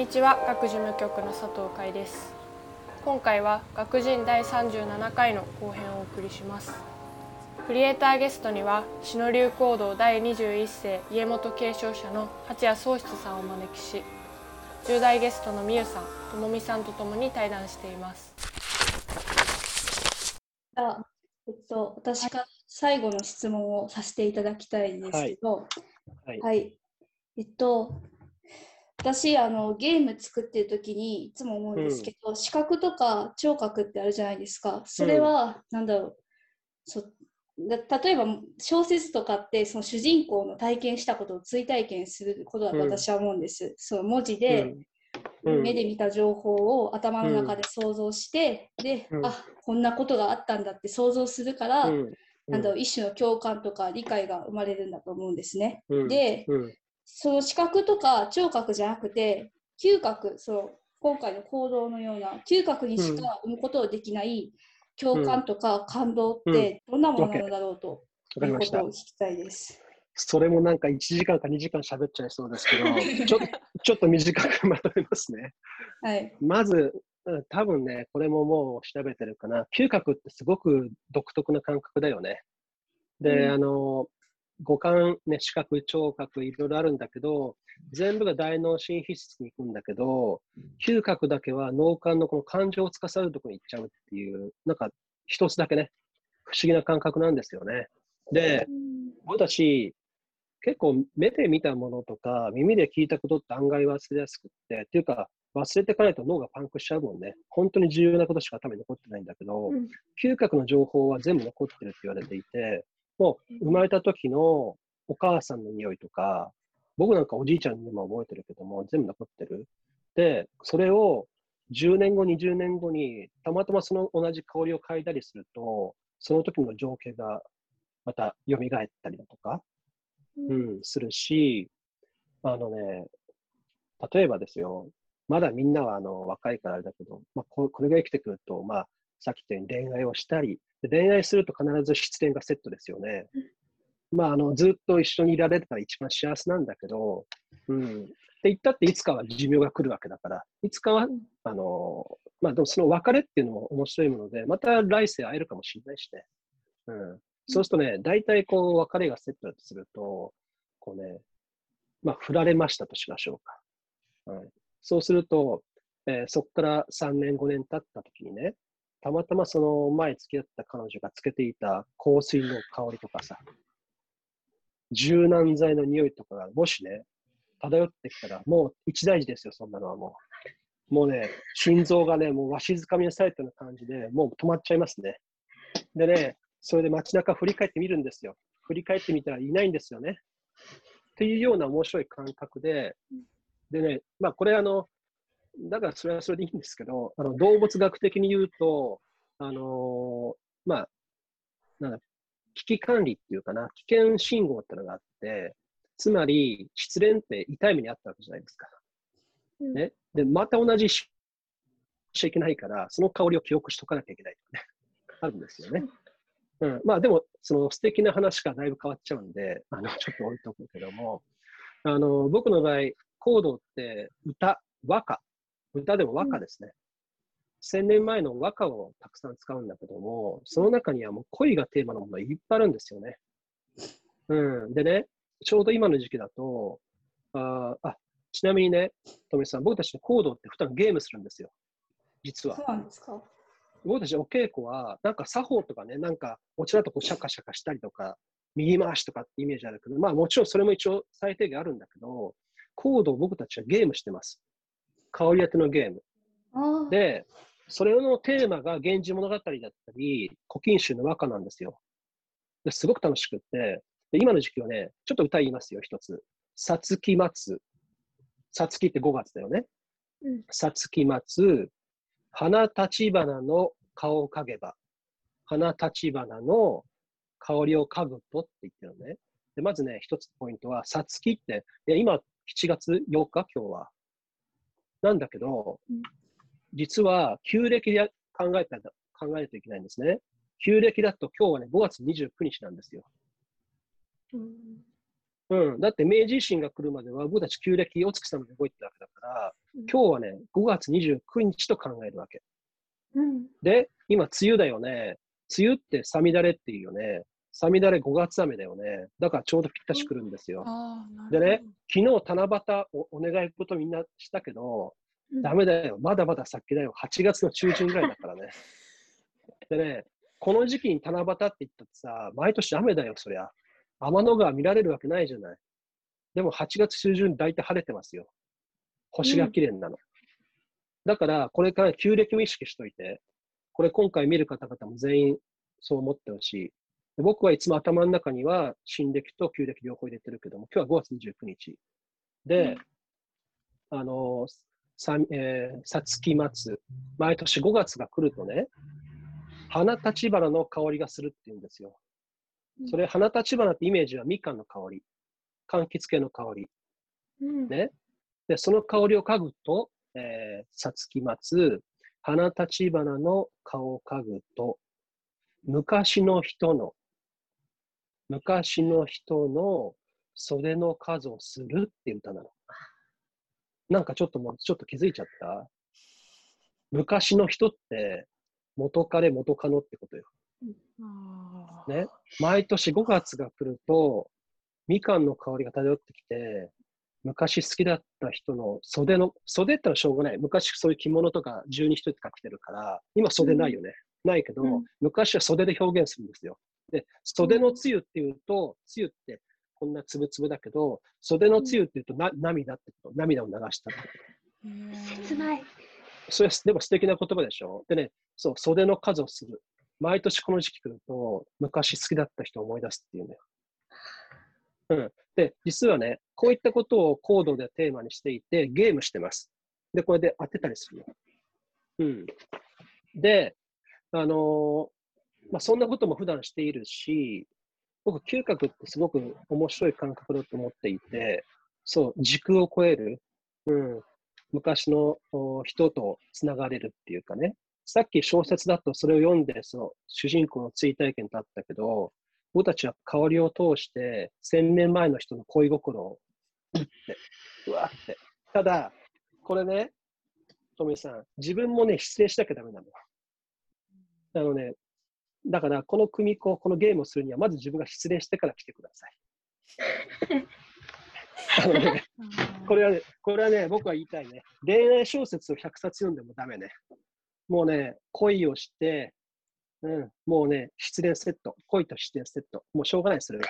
にちは。学事務局の佐藤海です。今回は学人第37回の後編をお送りします。クリエイターゲストには篠流行動第21世家元継承者の八谷宗室さんをお招きし10代ゲストのみゆさんともみさんとともに対談しています。あえっと、私から最後の質問をさせていただきたいんですけど、はい。はい。えっと、私あの、ゲーム作ってる時にいつも思うんですけど、視覚とか聴覚ってあるじゃないですか。それは、なんだろう。そだ例えば小説とかってその主人公の体験したことを追体験することだと私は思うんです。その文字で、うん。目で見た情報を頭の中で想像して、で、うん。あこんなことがあったんだって想像するから、うん。なんだろう一種の共感とか理解が生まれるんだと思うんですね。うん。で、うんその視覚とか聴覚じゃなくて嗅覚その今回の行動のような嗅覚にしか生むことのできない共感とか感動ってどんなものなのだろうということを聞。きたいです。それもなんか1時間か2時間喋っちゃいそうですけど、ちょちょっと短くまとめますね。はい。まず、うん多分ね、これももう調べてるかな。嗅覚ってすごく独特な感覚だよね。で、うんあの、五感、ね、視覚、聴覚、いろいろあるんだけど、全部が大脳神秘質に行くんだけど、嗅覚だけは脳幹のこの感情を司るところに行っちゃうっていう、なんか一つだけね、不思議な感覚なんですよね。で、僕たち、結構目で見たものとか耳で聞いたことって案外忘れやすくって、っていうか忘れていかないと脳がパンクしちゃうもんね。本当に重要なことしか頭に残ってないんだけど、うん嗅覚の情報は全部残ってるって言われていて、もう生まれた時のお母さんの匂いとか、僕なんかおじいちゃんにも覚えてるけども、全部残ってる。で、それを10年後、20年後にたまたまその同じ香りを嗅いだりすると、その時の情景がまた蘇ったりだとか、うん、するし、あのね、例えばですよ、まだみんなはあの若いからあれだけど、まあ、ここれが生きてくると、まあ、さっき言ったように恋愛をしたり、で恋愛すると必ず失恋がセットですよね。まあ、あのずっと一緒にいられたら一番幸せなんだけど、うん。って言ったっていつかは寿命が来るわけだから、いつかは、あの、まあでもその別れっていうのも面白いもので、また来世会えるかもしれないしね。うん。そうするとね、大体こう別れがセットだとすると、こうね、まあ振られましたとしましょうか。はい、そうすると、えーそこから3年、5年経った時にね、たまたまその前付き合った彼女がつけていた香水の香りとかさ、柔軟剤の匂いとかがもしね、漂ってきたら、もう一大事ですよ、そんなのはもう。もうね、心臓がね、もうわしづかみにされたような感じで、もう止まっちゃいますね。でね、それで街中振り返ってみるんですよ。振り返ってみたらいないんですよね。っていうような面白い感覚で、でね、まあこれあの、だからそれはそれでいいんですけど、あの動物学的に言うと、あのーまあ、なんだ、危機管理っていうかな、危険信号ってのがあって、つまり失恋って痛い目にあったわけじゃないですか。うん。ね、で、また同じしちゃいけないから、その香りを記憶しとかなきゃいけないとかね、あるんですよね。う。ん、まあでも、その素敵な話からだいぶ変わっちゃうんで、あのちょっと置いとくけども、あの僕の場合、コードって歌、和歌、歌でも和歌ですね。千年前の和歌をたくさん使うんだけども、その中にはもう恋がテーマのものがいっぱいあるんですよね。うん。でね、ちょうど今の時期だと、あーあちなみにね、トメさん、僕たちのコードって普段ゲームするんですよ。実はそう。なんですか？僕たちお稽古は、なんか作法とかね、なんかおちらとこうシャカシャカしたりとか、右回しとかってイメージあるけど、まあもちろんそれも一応最低限あるんだけど、コードを僕たちはゲームしてます。香り当てのゲーム。で、それのテーマが源氏物語だったり、古今集の和歌なんですよ。ですごく楽しくって、で今の時期はね、ちょっと歌言いますよ、一つ。さつき待つ。さつきって5月だよね。うんさつき待つ。花立花の顔を嗅げば。花立花の香りを嗅ぐとって言ってるのね。でまずね、一つポイントは、さつきって、今7月8日、今日は。なんだけど、うん実は旧暦で考えたら考えないといけないんですね。旧暦だと今日はね、5月29日なんですよ。うんうん。だって明治維新が来るまでは、僕たち旧暦お月様で動いてたわけだから、うん今日はね、5月29日と考えるわけ。うん。で、今、梅雨だよね。梅雨ってさみだれっていうよね。さみだれ5月雨だよね。だからちょうどぴったし来るんですよ。でね、昨日七夕おお願い事みんなしたけど、ダメだよ。まだまだ先だよ。8月の中旬ぐらいだからね。でね、この時期に七夕って言ったってさ、毎年雨だよ、そりゃ。天の川見られるわけないじゃない。でも8月中旬大体晴れてますよ。星が綺麗なの。だから、これから旧暦も意識しといて、これ今回見る方々も全員そう思ってほしい。で僕はいつも頭の中には新暦と旧暦両方入れてるけども、今日は5月29日。で、あの、さえー、さつき松、毎年5月が来るとね、花立ち花の香りがするって言うんですよ。それ、花立ち花ってイメージはみかんの香り、柑橘系の香り。うん。ね。で、その香りを嗅ぐと、えー、さつき松、花立ち花の顔を嗅ぐと、昔の人の、昔の人の袖の数をするっていう歌なの。なんかちょっともう、ちょっと気づいちゃった？昔の人って、元彼元カノってことよ。ね？毎年5月が来ると、みかんの香りが漂ってきて、昔好きだった人の袖の、袖ってのはしょうがない。昔そういう着物とか十二人とか着てるから、今袖ないよね。ないけど、うん昔は袖で表現するんですよ。で、袖のつゆっていうと、つゆってこんなつぶつぶだけど、袖のつゆっていうとな、涙ってこと？涙を流した切ない。それはでも素敵な言葉でしょ？でね、そう、袖の数をする。毎年この時期来ると、昔好きだった人を思い出すっていうね。うん。で、実はね、こういったことをコードでテーマにしていて、ゲームしてます。で、これで当てたりするの。うん。で、あのーまあ、そんなことも普段しているし、僕、嗅覚ってすごく面白い感覚だと思っていて、そう、時空を超える、うん、昔の人とつながれるっていうかね、さっき小説だとそれを読んで、その主人公の追体験だったけど、僕たちは香りを通して、千年前の人の恋心を、うって、うわって。ただ、これね、トミさん、自分もね、失礼しなきゃダメなの。あのね、だから、この組子、このゲームをするには、まず自分が失礼してから来てください。あのね、これはね、これはね、僕は言いたいね。恋愛小説を100冊読んでもダメね。もうね、恋をして、うん、もうね、失恋セット。恋と失恋セット。もうしょうがない、それは。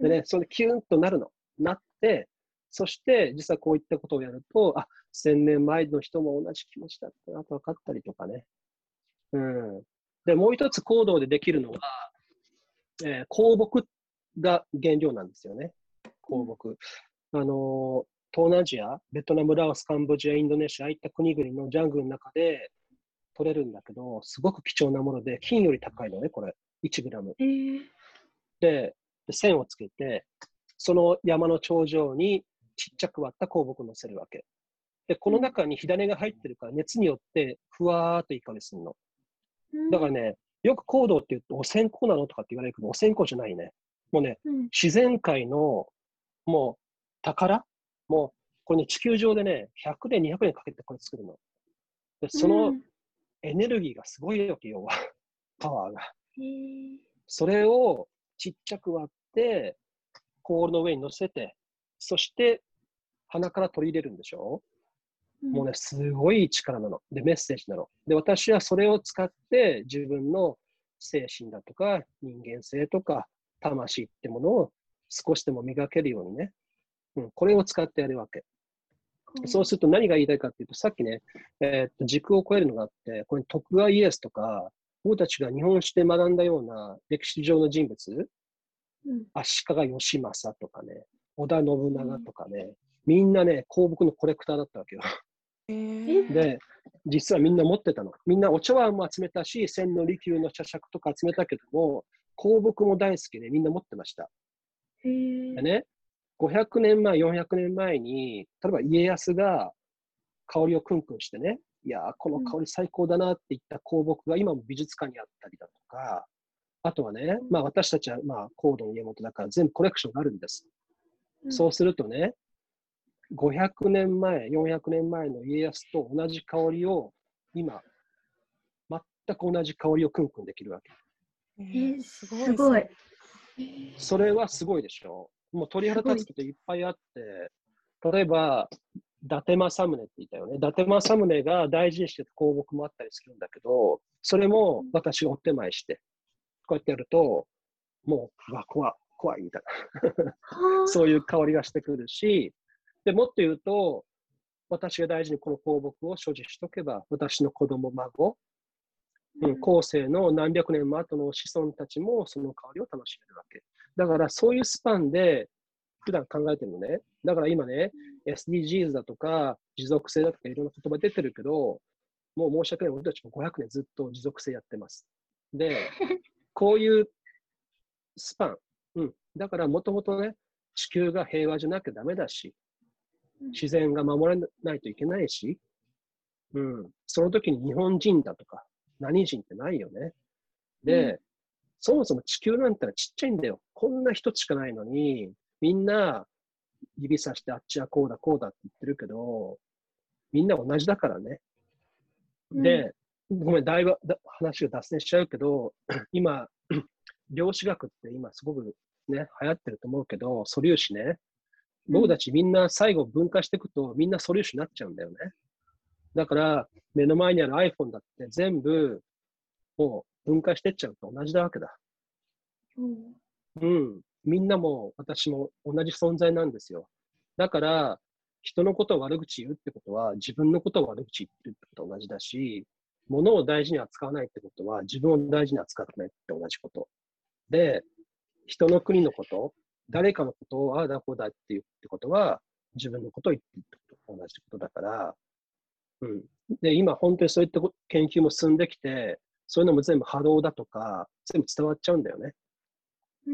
でね、それでキュンとなるの。なって、そして、実はこういったことをやると、あ、千年前の人も同じ気持ちだったなと分かったりとかね。うん。で、もう一つ行動でできるのは、えー香木が原料なんですよね。香木。あのー東南アジア、ベトナム、ラオス、カンボジア、インドネシア、ああいった国々のジャングルの中で取れるんだけど、すごく貴重なもので、金より高いのね、これ。1グラム。えー、で、で線をつけて、その山の頂上にちっちゃく割った香木を乗せるわけ。で、この中に火種が入ってるから、熱によってふわーっといい香りするの。だからね、よく香道って言うと、お線香なのとかって言われるけど、お線香じゃないね。もうね、うん、自然界のもう宝？もう、これね、地球上でね、100年、200年かけてこれ作るの。で、そのエネルギーがすごいわけよ、パワーが。それをちっちゃく割って、コールの上に乗せて、そして鼻から取り入れるんでしょ、もうね、すごい力なの。で、メッセージなの。で、私はそれを使って自分の精神だとか人間性とか魂ってものを少しでも磨けるようにね、うん、これを使ってやるわけ。そうすると何が言いたいかっていうと、さっきね、えーっと時空を超えるのがあって、これ徳川家康とか、僕たちが日本史で学んだような歴史上の人物、うん足利義政とかね、織田信長とかね、みんなね、香木のコレクターだったわけよ。で、実はみんな持ってたの。みんなお茶碗も集めたし、千利休の茶杓とか集めたけども、香木も大好きでみんな持ってました。でね、500年前、400年前に、例えば家康が香りをクンクンしてね、いやー、この香り最高だなって言った香木が今も美術館にあったりだとか、あとはね、まあ私たちはまあコードの家元だから全部コレクションがあるんです。そうするとね、500年前、400年前の家康と同じ香りを今、全く同じ香りをクンクンできるわけ。ええーすごい。それはすごいでしょ。もう鳥肌立つこといっぱいあって、例えば、伊達政宗って言ったよね。伊達政宗が大事にしてた香木もあったりするんだけど、それも私がお手前して、こうやってやると、もう、うわ、怖い、怖いみたいな。はあ そういう香りがしてくるし、でもっと言うと、私が大事にこの香木を所持しとけば、私の子供、孫、うん、後世の何百年も後の子孫たちもその香りを楽しめるわけ。だからそういうスパンで普段考えてるのね。だから今ね、SDGs だとか持続性だとかいろんな言葉出てるけど、もう申し訳ない、俺たちも500年ずっと持続性やってます。で、こういうスパン、うん、だからもともとね、地球が平和じゃなきゃダメだし、自然が守らないといけないし、うん、その時に日本人だとか、何人ってないよね。で、そもそも地球なんてのはちっちゃいんだよ。こんな一つしかないのに、みんな指さしてあっちはこうだこうだって言ってるけど、みんな同じだからね。で、ごめん、だいぶだ話が脱線しちゃうけど、今、量子学って今すごくね、流行ってると思うけど、素粒子ね。僕たちみんな最後分化していくと、みんな素粒子になっちゃうんだよね。だから、目の前にある iPhone だって全部、もう分解してっちゃうと同じだわけだ。うんうん。みんなも私も同じ存在なんですよ。だから、人のことを悪口言うってことは、自分のことを悪口言ってるってことと同じだし、物を大事に扱わないってことは、自分を大事に扱ってないって同じこと。で、人の国のこと、誰かのことをああだこうだって言うってことは、自分のことを言ってるってことと同じことだから、うん。で、今本当にそういったこ研究も進んできて、そういうのも全部波動だとか、全部伝わっちゃうんだよね。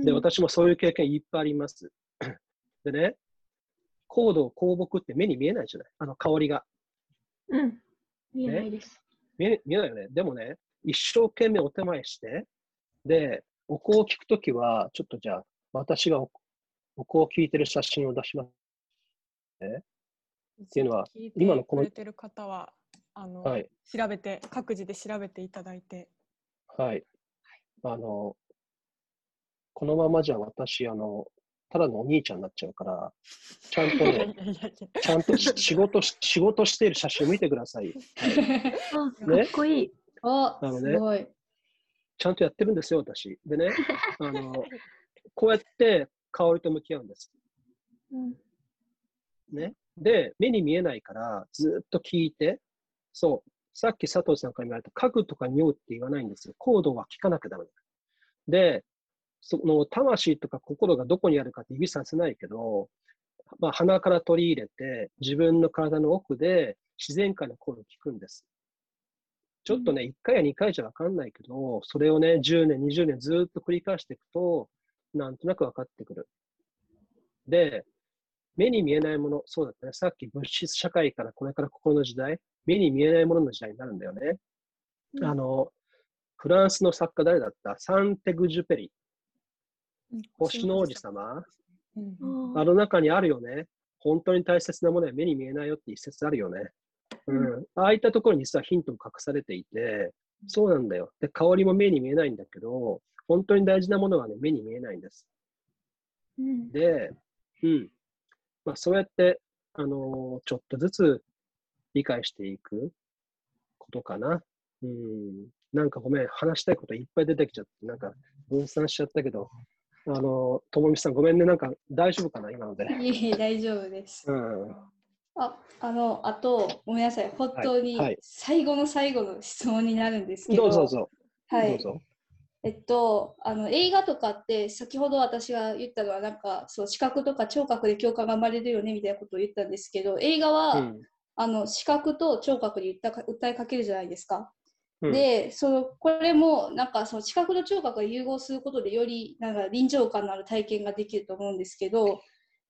で、私もそういう経験いっぱいあります。でね、高度、香木って目に見えないじゃないあの香りが。うん。見えないです。見え見えないよね。でもね、一生懸命お手前して、で、お香を聞くときは、ちょっとじゃあ、私がおお香を聞いてる写真を出します。っていうのは今のこのてる方はあの、はい調べて各自で調べていただいてはい。あの、このままじゃ私、あの、ただのお兄ちゃんになっちゃうから、ちゃんとね、ちゃんとし仕事し、仕事している写真を見てください。あ、かっこいい。あ、なのねすごい。ちゃんとやってるんですよ、私。でね、あの、こうやって香りと向き合うんです。うんね。で、目に見えないから、ずっと聞いて、そう、さっき佐藤さんから言われた、嗅ぐとか匂うって言わないんですよ。コードは聞かなきゃダメだ。で、その魂とか心がどこにあるかって指させないけど、まあ、鼻から取り入れて、自分の体の奥で自然界の声を聞くんです。ちょっとね、1回や2回じゃ分かんないけど、それをね、10年、20年ずっと繰り返していくと、なんとなく分かってくる。で、目に見えないもの、そうだったね。さっき物質社会からこれから心の時代、目に見えないものの時代になるんだよね。うんあの、フランスの作家誰だった？サンテグジュペリ。星の王子様？うんああの中にあるよね。本当に大切なものは目に見えないよって一節あるよね。うん。ああいったところに実はヒントも隠されていて、そうなんだよ。で、香りも目に見えないんだけど、本当に大事なものはね、目に見えないんです。うんで、うん。まあ、そうやって、あのーちょっとずつ理解していくことかな。うん。なんかごめん、話したいこといっぱい出てきちゃって、なんか分散しちゃったけど、あのーともみさんごめんね、なんか大丈夫かな、今ので。いえいえ、大丈夫です。うん。あ、あの、あと、ごめんなさい。本当にはい最後の最後の質問になるんですけど、どうぞどうぞ。はい。えっと、あの映画とかって先ほど私が言ったのはなんかそう視覚とか聴覚で共感が生まれるよねみたいなことを言ったんですけど映画は、うん。あの視覚と聴覚で訴え訴えかけるじゃないですか。うん。でそのこれもなんかその視覚と聴覚が融合することでよりなんか臨場感のある体験ができると思うんですけど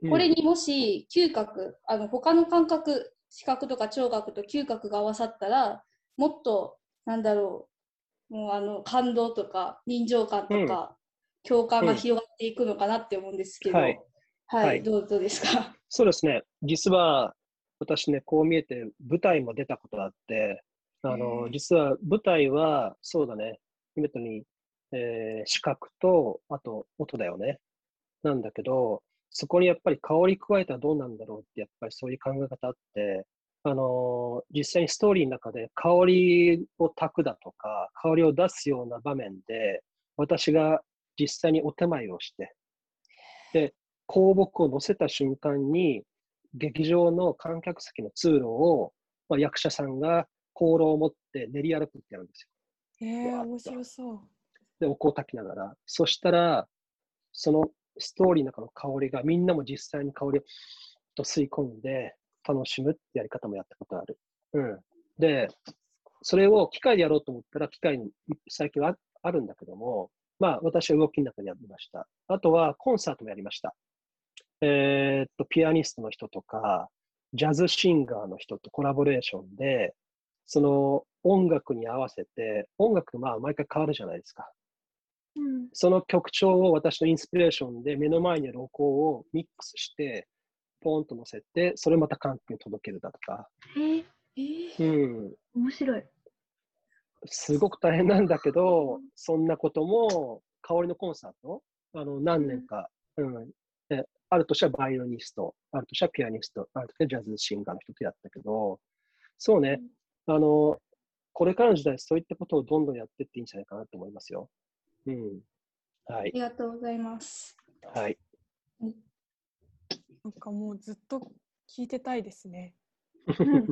うん。これにもし嗅覚あの他の感覚視覚とか聴覚と嗅覚が合わさったらもっとなんだろうもうあの感動とか臨場感とか、共感が広がっていくのかなって思うんですけど、はい。はい、はい。どうですか？そうですね。実は、私ね、こう見えて、舞台も出たことがあって、あへの、ー実は舞台は、そうだね、見事に、えー視覚と、あと音だよね。なんだけど、そこにやっぱり香り加えたらどうなんだろうって、やっぱりそういう考え方あって、あのー実際にストーリーの中で香りを炊くだとか、香りを出すような場面で、私が実際にお手前をして、で、香木を乗せた瞬間に、劇場の観客席の通路を、まあ、役者さんが香炉を持って練り歩くってやるんですよ。えー、面白そう。で、お香を炊きながら。そしたら、そのストーリーの中の香りが、みんなも実際に香りをと吸い込んで楽しむってやり方もやったことある。うん。で、それを機械でやろうと思ったら、機械に最近はあるんだけども、まあ、私は動きの中にやりました。あとは、コンサートもやりました。えーっと、ピアニストの人とか、ジャズシンガーの人とコラボレーションで、その音楽に合わせて、音楽まあ毎回変わるじゃないですか。うん、その曲調を私のインスピレーションで目の前にあるお香をミックスして、ポンと乗せて、それをまた観客に届けるだとか。えー、えーうん。面白い。すごく大変なんだけど、そんなことも、香りのコンサート、あの何年か、うんである年はバイオニスト、ある年はピアニスト、ある時はジャズシンガーの人とやったけど、そうね、あの、これからの時代、そういったことをどんどんやっていっていいんじゃないかなと思いますよ。うん。はい。ありがとうございます。はい。なんかもうずっと聞いてたいですね。本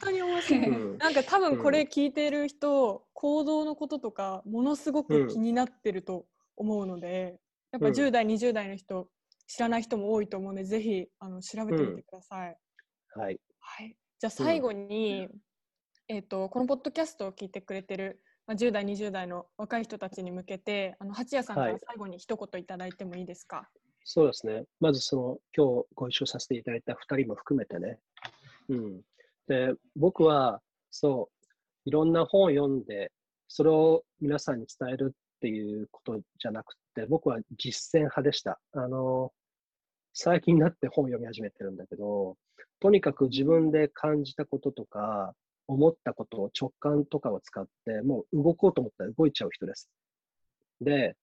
当に面白い。うんなんか多分これ聞いてる人、行動のこととかものすごく気になってると思うので、やっぱうん10代、20代の人知らない人も多いと思うので、ぜひあの調べてみてください。はい。はい、じゃあ最後に、えっ、とこのポッドキャストを聞いてくれてる、まあ、10代、20代の若い人たちに向けて、あの八谷さんかはいら最後に一言いただいてもいいですか？そうですね。まずその、今日ご一緒させていただいた2人も含めてね。うん。で、僕は、そう、いろんな本を読んで、それを皆さんに伝えるっていうことじゃなくて、僕は実践派でした。あの、最近になって本を読み始めてるんだけど、とにかく自分で感じたこととか、思ったことを直感とかを使って、もう動こうと思ったら動いちゃう人です。で、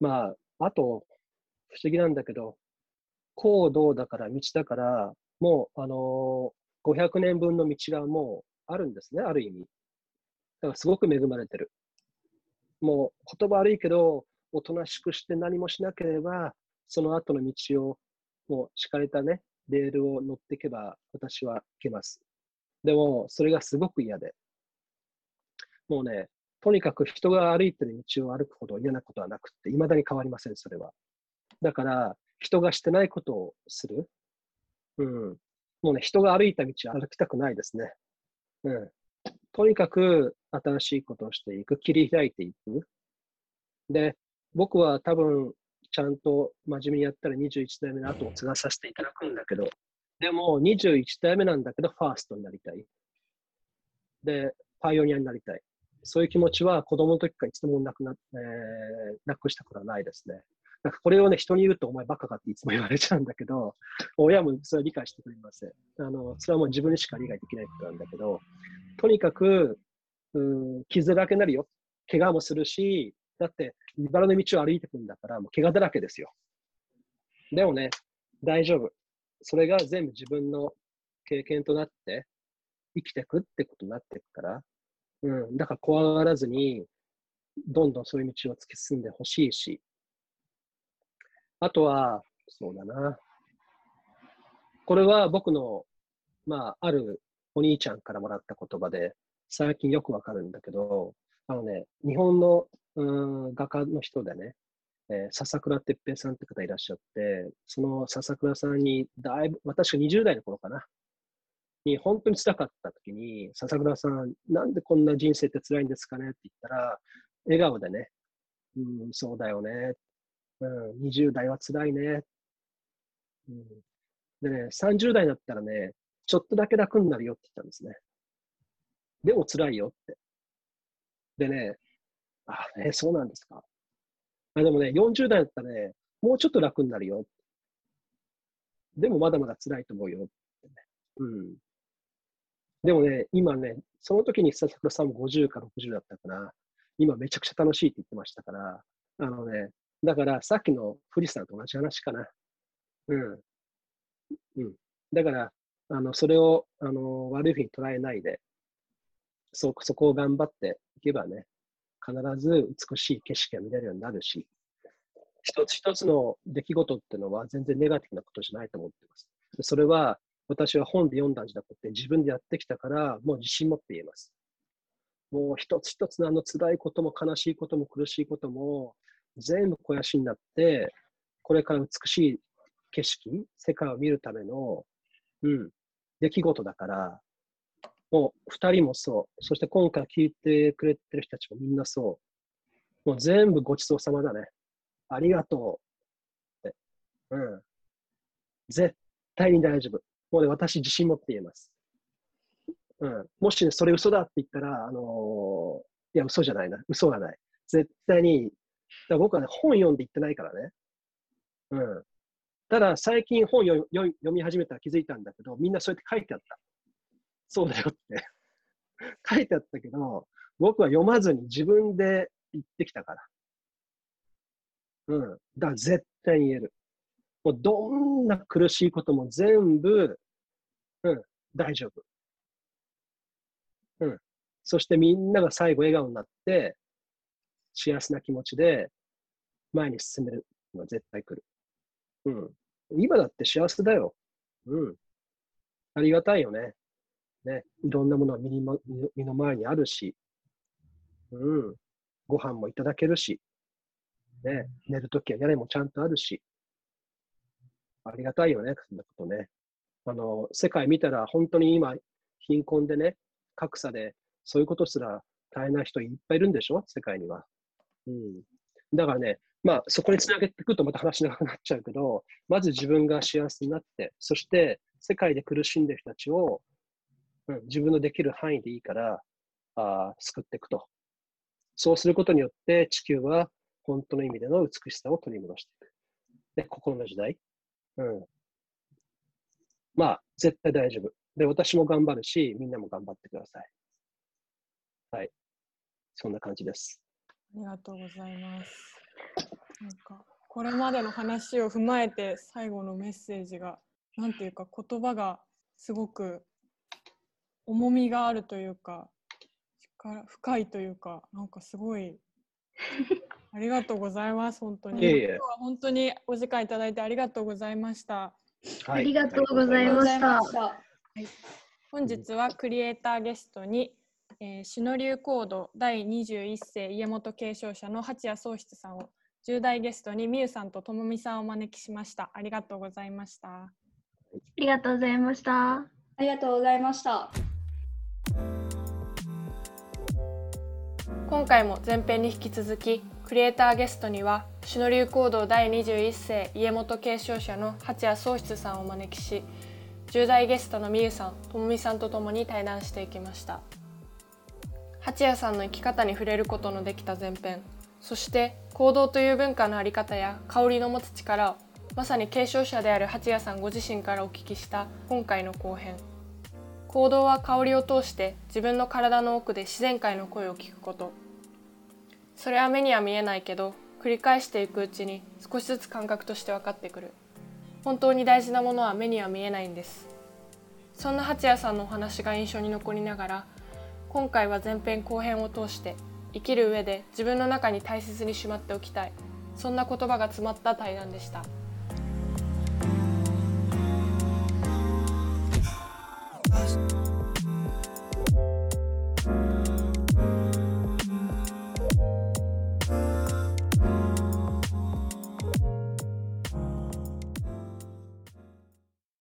まあ、あと、不思議なんだけど、行動だから道だから、もう、あのー500年分の道がもうあるんですね、ある意味。だからすごく恵まれてる。もう言葉悪いけど、おとなしくして何もしなければ、その後の道を、もう敷かれたね、レールを乗っていけば、私は行けます。でも、それがすごく嫌で。もうね、とにかく人が歩いてる道を歩くほど嫌なことはなくって、未だに変わりません、それは。だから、人がしてないことをする。うん。もうね、人が歩いた道を歩きたくないですね。うん。とにかく新しいことをしていく、切り開いていく。で、僕は多分、ちゃんと真面目にやったら21代目の後を継がさせていただくんだけど、でも21代目なんだけど、ファーストになりたい。で、パイオニアになりたい。そういう気持ちは子供の時からいつもなくな、えーなくしたことはないですね。なんかこれをね、人に言うとお前バカかっていつも言われちゃうんだけど、親もそれは理解してくれません。あの、それはもう自分にしか理解できないことなんだけど、とにかく、うん、傷だらけになるよ。怪我もするし、だって、茨の道を歩いてくんだから、もう怪我だらけですよ。でもね、大丈夫。それが全部自分の経験となって、生きていくってことになっていくから、うん、だから怖がらずに、どんどんそういう道を突き進んでほしいし、あとは、そうだな。これは僕の、まあ、あるお兄ちゃんからもらった言葉で、最近よくわかるんだけど、あのね、日本のうん画家の人でね、えー笹倉哲平さんって方いらっしゃって、その笹倉さんに、だいぶ、私が20代の頃かな、に本当に辛かった時に、笹倉さん、なんでこんな人生って辛いんですかねって言ったら、笑顔でね、うん、そうだよね、うん、20代は辛いね、うん、でね、30代になったらね、ちょっとだけ楽になるよって言ったんですね。でも辛いよって。でね、あ、ね、そうなんですか。あでもね、40代だったらね、もうちょっと楽になるよ。でもまだまだ辛いと思うよ。ねうん。でもね、今ね、その時に佐々さんも50か60だったから、今めちゃくちゃ楽しいって言ってましたから、あのね、だからさっきの富士山と同じ話かな。うん。うん。だから、あの、それを、あの、悪いふうに捉えないで、そ、そこを頑張っていけばね、必ず美しい景色が見れるようになるし、一つ一つの出来事っていうのは全然ネガティブなことじゃないと思ってます。それは私は本で読んだんじゃなくて自分でやってきたからもう自信持って言えます。もう一つ一つのあの辛いことも悲しいことも苦しいことも全部肥やしになって、これから美しい景色、世界を見るための、うん、出来事だから、もう二人もそう、そして今回聞いてくれてる人たちもみんなそう、もう全部ごちそうさまだね。ありがとうって。うん。絶対に大丈夫。もうね、私自信持って言えます。うん。もしね、それ嘘だって言ったら、あのー、いや、嘘じゃないな。嘘がない。絶対に、だ僕はね、本読んで言ってないからね。うん。ただ、最近本読読み始めたら気づいたんだけど、みんなそうやって書いてあった。そうだよって 書いてあったけど、僕は読まずに自分で言ってきたから。うん。だから絶対言える。もうどんな苦しいことも全部、うん、大丈夫。うん。そしてみんなが最後笑顔になって、幸せな気持ちで前に進めるのは絶対来る。うん。今だって幸せだよ。うん。ありがたいよね。ね。いろんなものが身に、ま、身の前にあるし、うん。ご飯もいただけるし、ね。寝るときは屋根もちゃんとあるし、ありがたいよね、そんなことね。あの、世界見たら本当に今、貧困でね、格差で、そういうことすら大変な人いっぱいいるんでしょ？世界には。うん。だからね、まあ、そこにつなげていくとまた話長くなっちゃうけど、まず自分が幸せになって、そして世界で苦しんでる人たちを、うん、自分のできる範囲でいいからあ救っていくと。そうすることによって地球は本当の意味での美しさを取り戻していく。で、心の時代。うん。まあ、絶対大丈夫。で、私も頑張るし、みんなも頑張ってください。はい。そんな感じです。ありがとうございます。なんか、これまでの話を踏まえて、最後のメッセージが、なんていうか、言葉がすごく重みがあるというか、深いというか、なんかすごい ありがとうございます、本当に。いえいえ今日は本当にお時間いただいてありがとうございました。はい、ありがとうございました。はい、本日はクリエイターゲストに、えー、シノリューコード第21世家元継承者の八谷宗室さんを10代ゲストにみゆさんとともみさんをお招きしました。ありがとうございました。ありがとうございました。ありがとうございました。今回も前編に引き続きクリエイターゲストにはシノ流行動第21世家元継承者の八谷宗室さんをお招きし10代ゲストのみゆさんともみさんとともに対談していきました八谷さんの生き方に触れることのできた前編。そして行動という文化の在り方や香りの持つ力をまさに継承者である八谷さんご自身からお聞きした今回の後編。行動は香りを通して自分の体の奥で自然界の声を聞くこと。それは目には見えないけど繰り返していくうちに少しずつ感覚として分かってくる。本当に大事なものは目には見えないんです。そんな八谷さんのお話が印象に残りながら今回は前編後編を通して生きる上で自分の中に大切にしまっておきたいそんな言葉が詰まった対談でした。